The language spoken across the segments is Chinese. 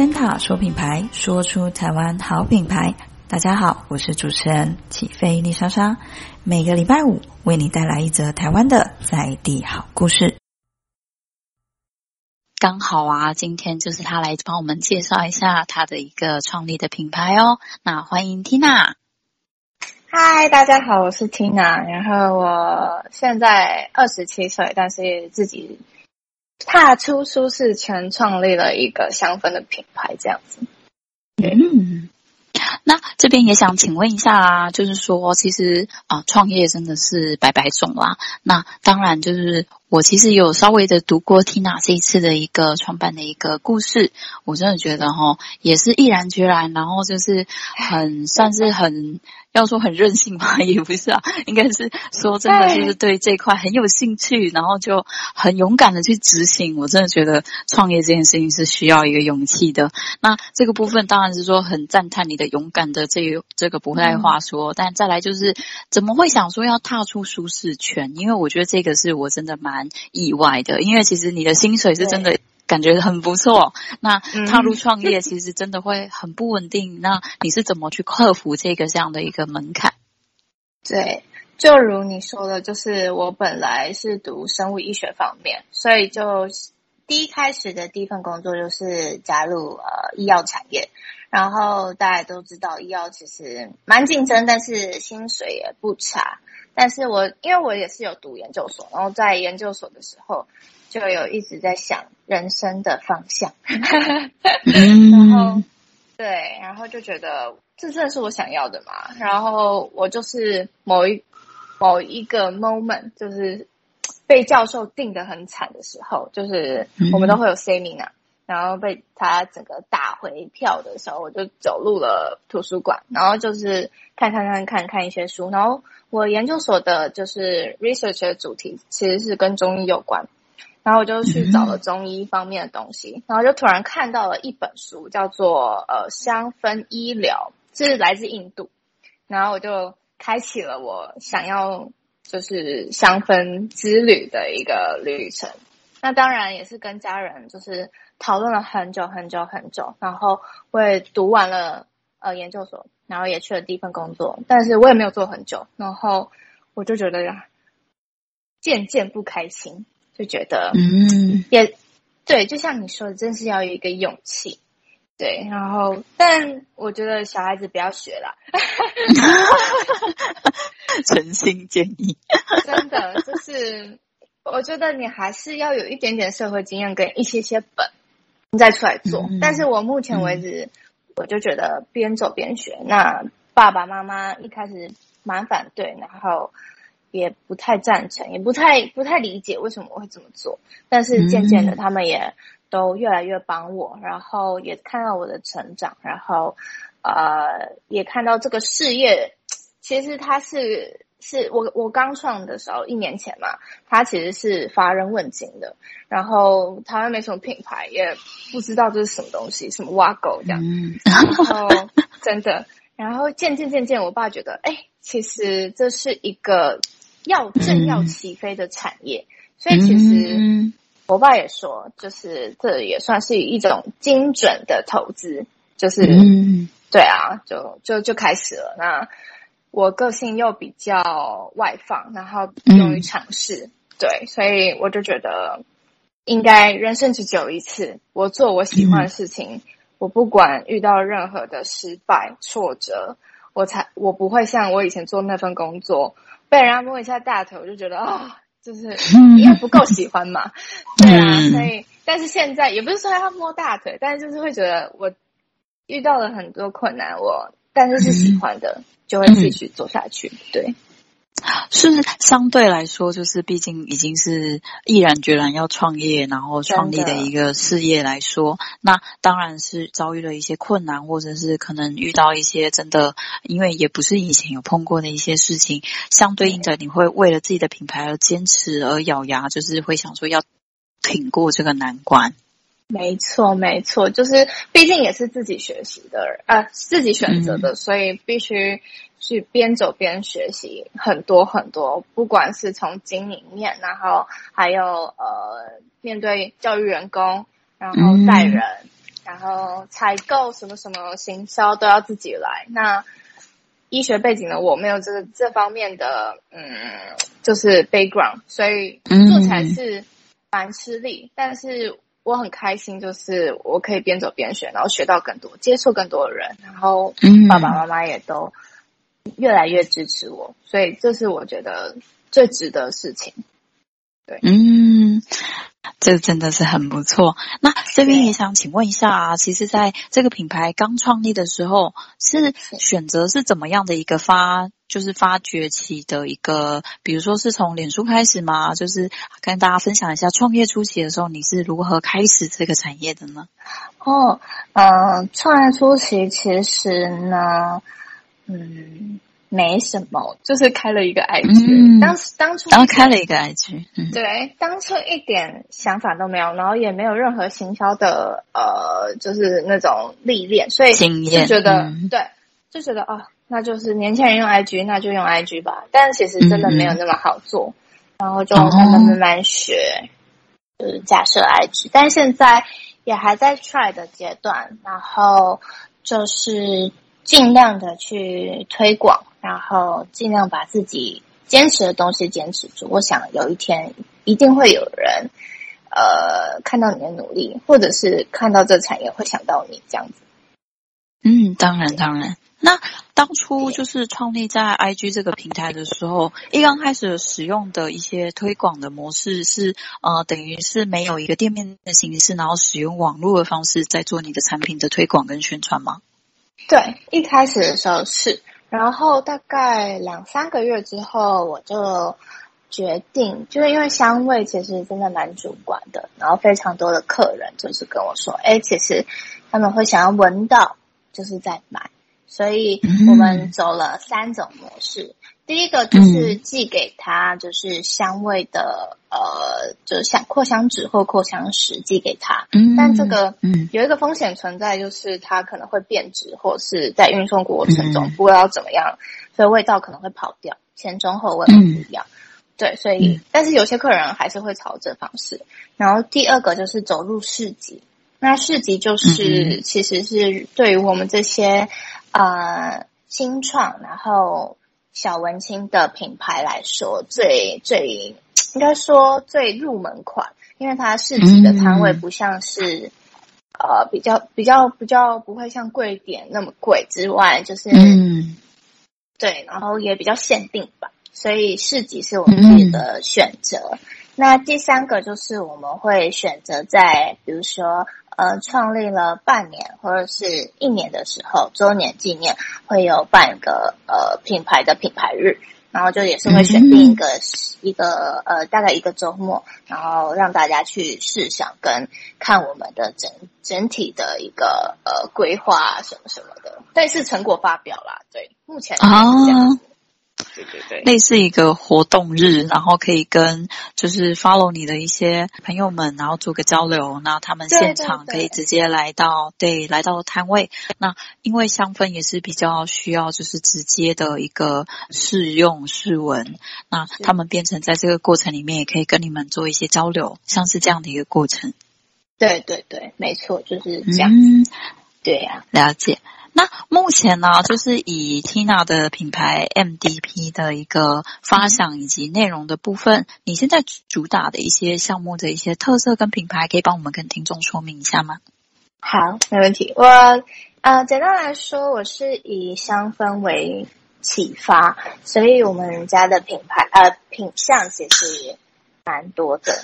森塔说品牌，说出台湾好品牌。大家好，我是主持人起飞丽莎莎，每个礼拜五为你带来一则台湾的在地好故事。刚好啊，今天就是他来帮我们介绍一下他的一个创立的品牌哦。那欢迎 Tina。嗨，大家好，我是 Tina，然后我现在二十七岁，但是自己。踏出舒适圈，创立了一个香氛的品牌，这样子。嗯，那这边也想请问一下啊，就是说，其实啊，创业真的是百百种啦。那当然，就是我其实有稍微的读过 Tina 这一次的一个创办的一个故事，我真的觉得哈，也是毅然决然，然后就是很算是很。要说很任性嘛？也不是啊，应该是说真的，就是对这块很有兴趣，然后就很勇敢的去执行。我真的觉得创业这件事情是需要一个勇气的。那这个部分当然是说很赞叹你的勇敢的这这个不太话说，嗯、但再来就是怎么会想说要踏出舒适圈？因为我觉得这个是我真的蛮意外的，因为其实你的薪水是真的。感觉很不错。那踏入创业其实真的会很不稳定。嗯、那你是怎么去克服这个这样的一个门槛？对，就如你说的，就是我本来是读生物医学方面，所以就第一开始的第一份工作就是加入呃医药产业。然后大家都知道，医药其实蛮竞争，但是薪水也不差。但是我因为我也是有读研究所，然后在研究所的时候。就有一直在想人生的方向，然后对，然后就觉得这真的是我想要的嘛。然后我就是某一某一个 moment，就是被教授定得很惨的时候，就是我们都会有 seminar，然后被他整个打回票的时候，我就走入了图书馆，然后就是看看看看看一些书。然后我研究所的就是 research 的主题其实是跟中医有关。然后我就去找了中医方面的东西，然后就突然看到了一本书，叫做呃香氛医疗，是来自印度。然后我就开启了我想要就是香氛之旅的一个旅程。那当然也是跟家人就是讨论了很久很久很久，然后我也读完了呃研究所，然后也去了第一份工作，但是我也没有做很久，然后我就觉得呀，渐渐不开心。就觉得，嗯，也对，就像你说的，真是要有一个勇气，对。然后，但我觉得小孩子不要学啦，诚心建议。真的，就是我觉得你还是要有一点点社会经验跟一些些本，你再出来做。嗯、但是我目前为止，嗯、我就觉得边走边学。那爸爸妈妈一开始蛮反对，然后。也不太赞成，也不太不太理解为什么我会这么做。但是渐渐的，他们也都越来越帮我，然后也看到我的成长，然后呃，也看到这个事业其实它是是我我刚创的时候一年前嘛，它其实是乏人问津的。然后台湾没什么品牌，也不知道这是什么东西，什么挖狗这样。嗯、然后 真的，然后渐渐渐渐，我爸觉得，哎，其实这是一个。要正要起飞的产业，嗯、所以其实我爸也说，就是这也算是一种精准的投资，就是、嗯、对啊，就就就开始了。那我个性又比较外放，然后勇于尝试，嗯、对，所以我就觉得应该人生只有一次，我做我喜欢的事情，嗯、我不管遇到任何的失败挫折，我才我不会像我以前做那份工作。被人家摸一下大腿，我就觉得啊、哦，就是也不够喜欢嘛。对啊，所以但是现在也不是说要摸大腿，但是就是会觉得我遇到了很多困难，我但是是喜欢的，就会继续做下去。对。是相对来说，就是毕竟已经是毅然决然要创业，然后创立的一个事业来说，那当然是遭遇了一些困难，或者是可能遇到一些真的，因为也不是以前有碰过的一些事情，相对应的，你会为了自己的品牌而坚持，而咬牙，就是会想说要挺过这个难关。没错，没错，就是毕竟也是自己学习的，呃，自己选择的，嗯、所以必须去边走边学习很多很多，不管是从经营面，然后还有呃面对教育员工，然后带人，然后采购什么什么行销都要自己来。那医学背景的我没有这个这方面的嗯，就是 background，所以做起来是蛮吃力。嗯、但是我很开心，就是我可以边走边学，然后学到更多，接触更多的人，然后爸爸妈妈也都越来越支持我，所以这是我觉得最值得的事情。对，嗯。这真的是很不错。那这边也想请问一下啊，其实在这个品牌刚创立的时候，是选择是怎么样的一个发，就是发掘起的一个，比如说是从脸书开始吗？就是跟大家分享一下创业初期的时候，你是如何开始这个产业的呢？哦，呃，创业初期其实呢，嗯。没什么，就是开了一个 IG，嗯、当时当初，然后开了一个 IG，嗯，对，当初一点想法都没有，然后也没有任何行销的呃，就是那种历练，所以就觉得、嗯、对，就觉得哦，那就是年轻人用 IG，那就用 IG 吧。但其实真的没有那么好做，嗯、然后就慢慢慢慢学，哦、就是架设 IG，但现在也还在 try 的阶段，然后就是尽量的去推广。然后尽量把自己坚持的东西坚持住。我想有一天一定会有人，呃，看到你的努力，或者是看到这产业会想到你这样子。嗯，当然当然。那当初就是创立在 IG 这个平台的时候，一刚开始使用的一些推广的模式是，呃，等于是没有一个店面的形式，然后使用网络的方式在做你的产品的推广跟宣传吗？对，一开始的时候是。然后大概两三个月之后，我就决定，就是因为香味其实真的蛮主观的，然后非常多的客人就是跟我说，哎，其实他们会想要闻到，就是在买，所以我们走了三种模式。第一个就是寄给他，就是香味的，嗯、呃，就是像扩香纸或扩香石寄给他。嗯，但这个有一个风险存在，就是它可能会变质，或是在运送过程中不知道怎么样，所以味道可能会跑掉，前中后味不一样。嗯、对，所以但是有些客人还是会朝这方式。然后第二个就是走入市集，那市集就是其实是对于我们这些呃新创，然后。小文青的品牌来说，最最应该说最入门款，因为它市集的摊位不像是、嗯、呃比较比较比较不会像贵点那么贵之外，就是嗯对，然后也比较限定吧，所以市集是我们自己的选择。嗯、那第三个就是我们会选择在比如说。呃，创立了半年或者是一年的时候，周年纪念会有办一个呃品牌的品牌日，然后就也是会选定一个、一个呃大概一个周末，然后让大家去试想跟看我们的整整体的一个呃规划什么什么的，但是成果发表啦，对，目前是这样子。哦对对对，类似一个活动日，然后可以跟就是 follow 你的一些朋友们，然后做个交流。那他们现场可以直接来到，对，来到摊位。那因为香氛也是比较需要就是直接的一个试用试闻，那他们变成在这个过程里面也可以跟你们做一些交流，像是这样的一个过程。对对对，没错，就是这样。嗯，对呀，了解。那目前呢，就是以 Tina 的品牌 MDP 的一个发想以及内容的部分，你现在主打的一些项目的一些特色跟品牌，可以帮我们跟听众说明一下吗？好，没问题。我呃，简单来说，我是以香氛为启发，所以我们家的品牌呃品相其实也蛮多的。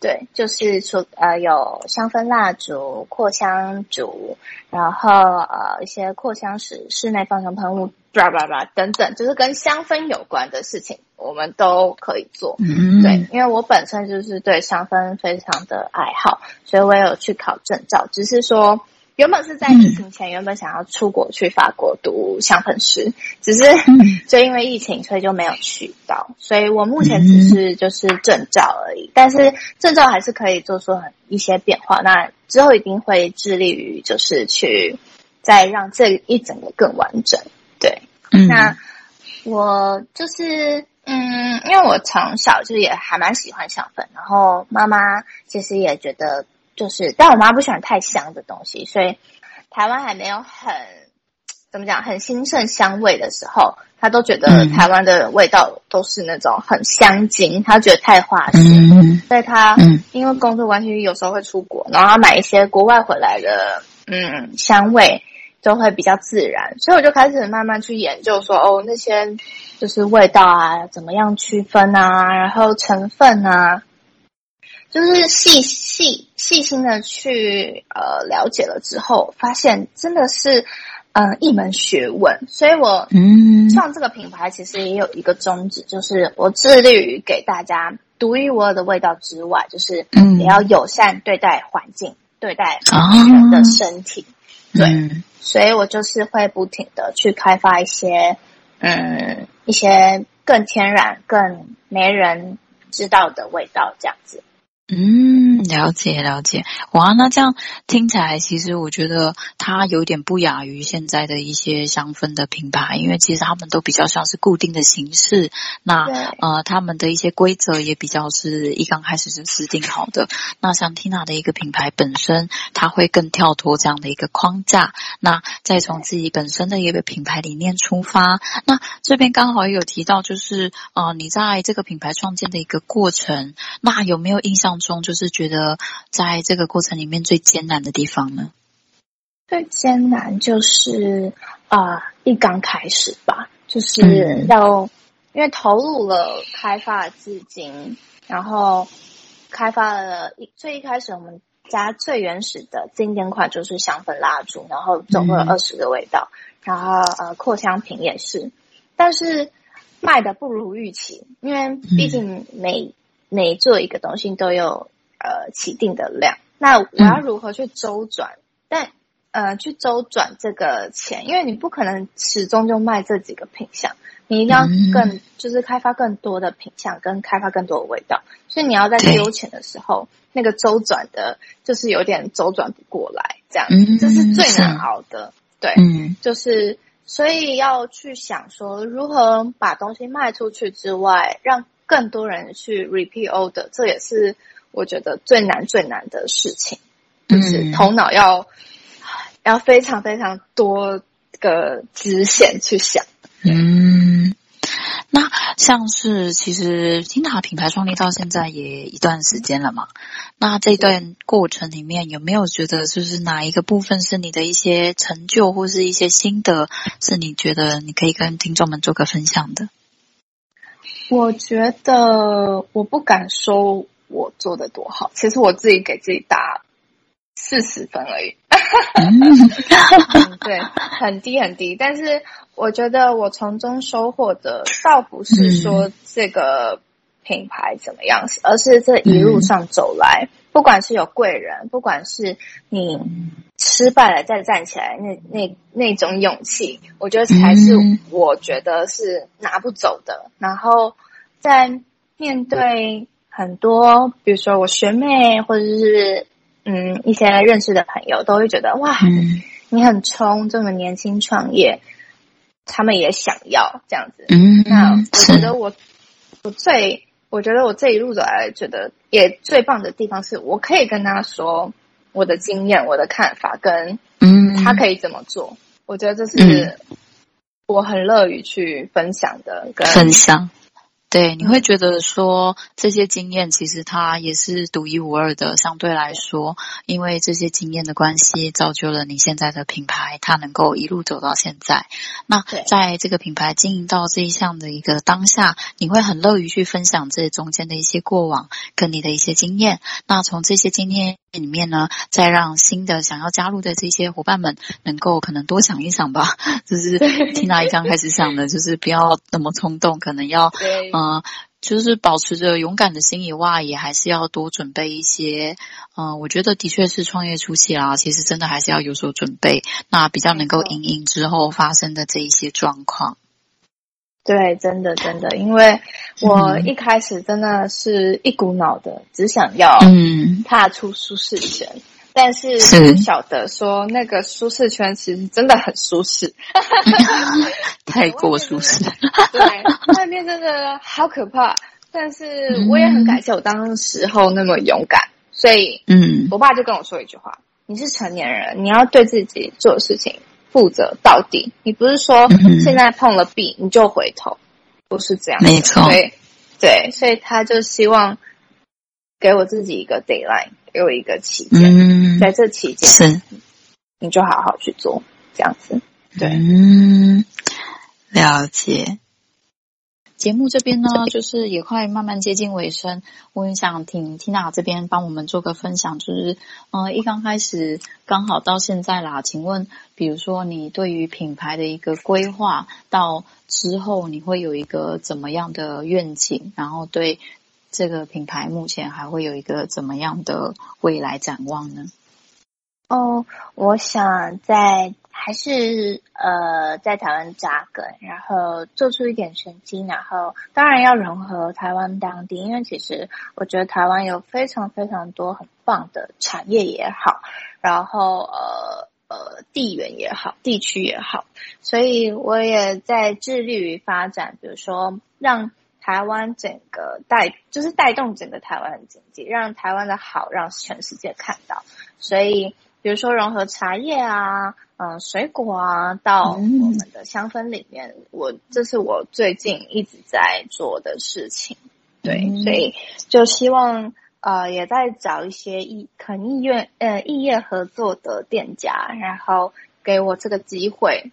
对，就是除呃，有香氛蜡烛、扩香烛，然后呃，一些扩香石、室内芳香喷雾，叭叭叭等等，就是跟香氛有关的事情，我们都可以做。嗯，对，因为我本身就是对香氛非常的爱好，所以我也有去考证照，只是说。原本是在疫情前，原本想要出国去法国读香氛师，只是就因为疫情，所以就没有去到。所以我目前只是就是证照而已，但是证照还是可以做出很一些变化。那之后一定会致力于就是去再让这一整个更完整。对，那我就是嗯，因为我从小就也还蛮喜欢香氛，然后妈妈其实也觉得。就是，但我妈不喜欢太香的东西，所以台湾还没有很怎么讲很兴盛香味的时候，她都觉得台湾的味道都是那种很香精，她觉得太化学，嗯、所以她因为工作关系有时候会出国，然后她买一些国外回来的嗯香味。就会比较自然，所以我就开始慢慢去研究说，哦，那些就是味道啊，怎么样区分啊，然后成分啊，就是细细细心的去呃了解了之后，发现真的是嗯、呃、一门学问。所以我嗯创这个品牌其实也有一个宗旨，就是我致力于给大家独一无二的味道之外，就是也要友善对待环境，对待人的身体。哦对，嗯、所以我就是会不停的去开发一些，嗯，一些更天然、更没人知道的味道，这样子。嗯，了解了解，哇，那这样听起来，其实我觉得它有点不亚于现在的一些香氛的品牌，因为其实他们都比较像是固定的形式，那呃，他们的一些规则也比较是一刚开始就制定好的。那像 Tina 的一个品牌本身，它会更跳脱这样的一个框架，那再从自己本身的一个品牌理念出发。那这边刚好也有提到，就是呃，你在这个品牌创建的一个过程，那有没有印象中就是觉得在这个过程里面最艰难的地方呢？最艰难就是啊、呃，一刚开始吧，就是要、嗯、因为投入了开发的资金，然后开发了一最一开始我们家最原始的经典款就是香氛蜡烛，然后总共有二十个味道，嗯、然后呃扩香瓶也是，但是卖的不如预期，因为毕竟每、嗯每做一个东西都有呃起定的量，那我要如何去周转？嗯、但呃去周转这个钱，因为你不可能始终就卖这几个品相，你一定要更、嗯、就是开发更多的品相，跟开发更多的味道，所以你要在丢钱的时候，那个周转的，就是有点周转不过来，这样，嗯、这是最难熬的，对，嗯、就是所以要去想说如何把东西卖出去之外，让。更多人去 repeat order，这也是我觉得最难最难的事情，就是头脑要、嗯、要非常非常多个支线去想。嗯，那像是其实 Tina 品牌创立到现在也一段时间了嘛，那这段过程里面有没有觉得就是哪一个部分是你的一些成就或是一些心得，是你觉得你可以跟听众们做个分享的？我觉得我不敢说我做的多好，其实我自己给自己打四十分而已。嗯，对，很低很低。但是我觉得我从中收获的，倒不是说这个品牌怎么样，而是这一路上走来，不管是有贵人，不管是你失败了再站起来，那那那种勇气，我觉得才是我觉得是拿不走的。然后在面对很多，比如说我学妹或者是嗯一些认识的朋友，都会觉得哇，你很冲，这么年轻创业，他们也想要这样子。那我觉得我我最。我觉得我这一路走来，觉得也最棒的地方是我可以跟他说我的经验、我的看法，跟嗯，他可以怎么做。嗯、我觉得这是我很乐于去分享的，跟分享。对，你会觉得说这些经验其实它也是独一无二的。相对来说，因为这些经验的关系，造就了你现在的品牌，它能够一路走到现在。那在这个品牌经营到这一项的一个当下，你会很乐于去分享这中间的一些过往跟你的一些经验。那从这些经验里面呢，再让新的想要加入的这些伙伴们能够可能多想一想吧。就是听到一刚开始想的，就是不要那么冲动，可能要。嗯，就是保持着勇敢的心以外，也还是要多准备一些。嗯，我觉得的确是创业初期啦，其实真的还是要有所准备，那比较能够因应之后发生的这一些状况。对，真的真的，因为我一开始真的是一股脑的，只想要嗯踏出舒适圈。嗯但是不晓得说那个舒适圈其实真的很舒适，太过舒适。对，外面真的好可怕。但是我也很感谢我当时候那么勇敢，所以，嗯，我爸就跟我说一句话：“你是成年人，你要对自己做的事情负责到底。你不是说现在碰了壁你就回头，不是这样。没错，对，对，所以他就希望给我自己一个 deadline，给我一个期间，嗯、在这期间是，你就好好去做这样子。对，嗯，了解。”节目这边呢，就是也快慢慢接近尾声，我也想听 Tina 这边帮我们做个分享，就是，呃，一刚开始刚好到现在啦，请问，比如说你对于品牌的一个规划，到之后你会有一个怎么样的愿景，然后对这个品牌目前还会有一个怎么样的未来展望呢？哦，我想在。还是呃，在台湾扎根，然后做出一点成绩，然后当然要融合台湾当地，因为其实我觉得台湾有非常非常多很棒的产业也好，然后呃呃地缘也好，地区也好，所以我也在致力于发展，比如说让台湾整个带，就是带动整个台湾的经济，让台湾的好让全世界看到，所以比如说融合茶叶啊。嗯、呃，水果啊，到我们的香氛里面，嗯、我这是我最近一直在做的事情。对，嗯、所以就希望呃，也在找一些意肯意愿呃异业合作的店家，然后给我这个机会，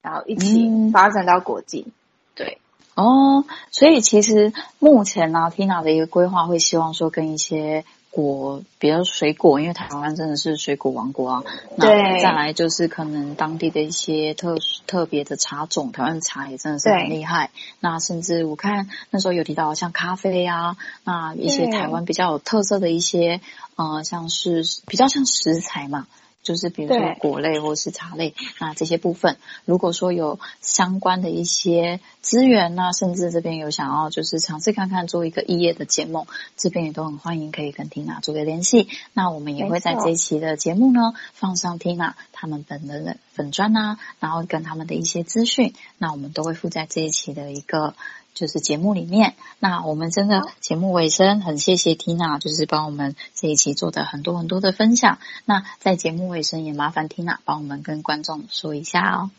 然后一起发展到国际。嗯、对，哦，所以其实目前呢、啊、，Tina 的一个规划会希望说跟一些。果，比如水果，因为台湾真的是水果王国啊。对。那再来就是可能当地的一些特特别的茶种，台湾茶也真的是很厉害。那甚至我看那时候有提到像咖啡啊，那一些台湾比较有特色的一些，对呃，像是比较像食材嘛。就是比如说果类或是茶类，对那这些部分，如果说有相关的一些资源呢，甚至这边有想要就是尝试看看做一个异业的节目，这边也都很欢迎可以跟 Tina 做个联系。那我们也会在这一期的节目呢放上 Tina 他们本人的粉专啊，然后跟他们的一些资讯，那我们都会附在这一期的一个。就是节目里面，那我们真的节目尾声，很谢谢 Tina，就是帮我们这一期做的很多很多的分享。那在节目尾声，也麻烦 Tina 帮我们跟观众说一下哦。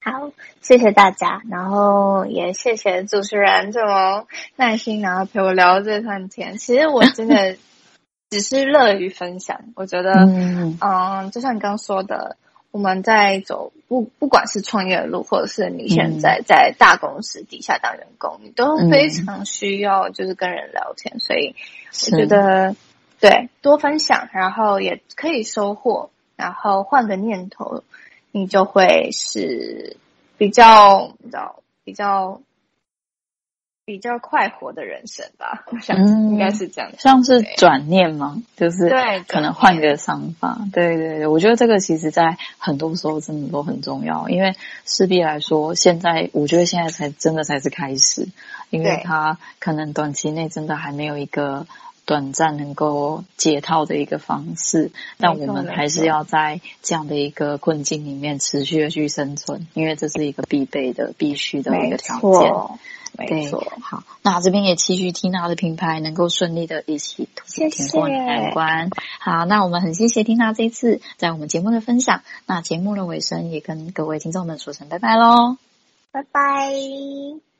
好，谢谢大家，然后也谢谢主持人这么耐心，然后陪我聊这段天。其实我真的 只是乐于分享，我觉得，嗯，嗯，就像你刚刚说的。我们在走不不管是创业路，或者是你现在在大公司底下当员工，嗯、你都非常需要就是跟人聊天，嗯、所以我觉得对多分享，然后也可以收获，然后换个念头，你就会是比较你知道比较。比较快活的人生吧，我想应该是这样，像是转念吗？就是对，可能换个想法。对对对，我觉得这个其实在很多时候真的都很重要，因为势必来说，现在我觉得现在才真的才是开始，因为他可能短期内真的还没有一个短暂能够解套的一个方式，但我们还是要在这样的一个困境里面持续的去生存，因为这是一个必备的、必须的一个条件。没错，好，那这边也期许 Tina 的品牌能够顺利的一起挺过难关。好，那我们很谢谢 Tina 这一次在我们节目的分享。那节目的尾声也跟各位听众们说声拜拜喽，拜拜。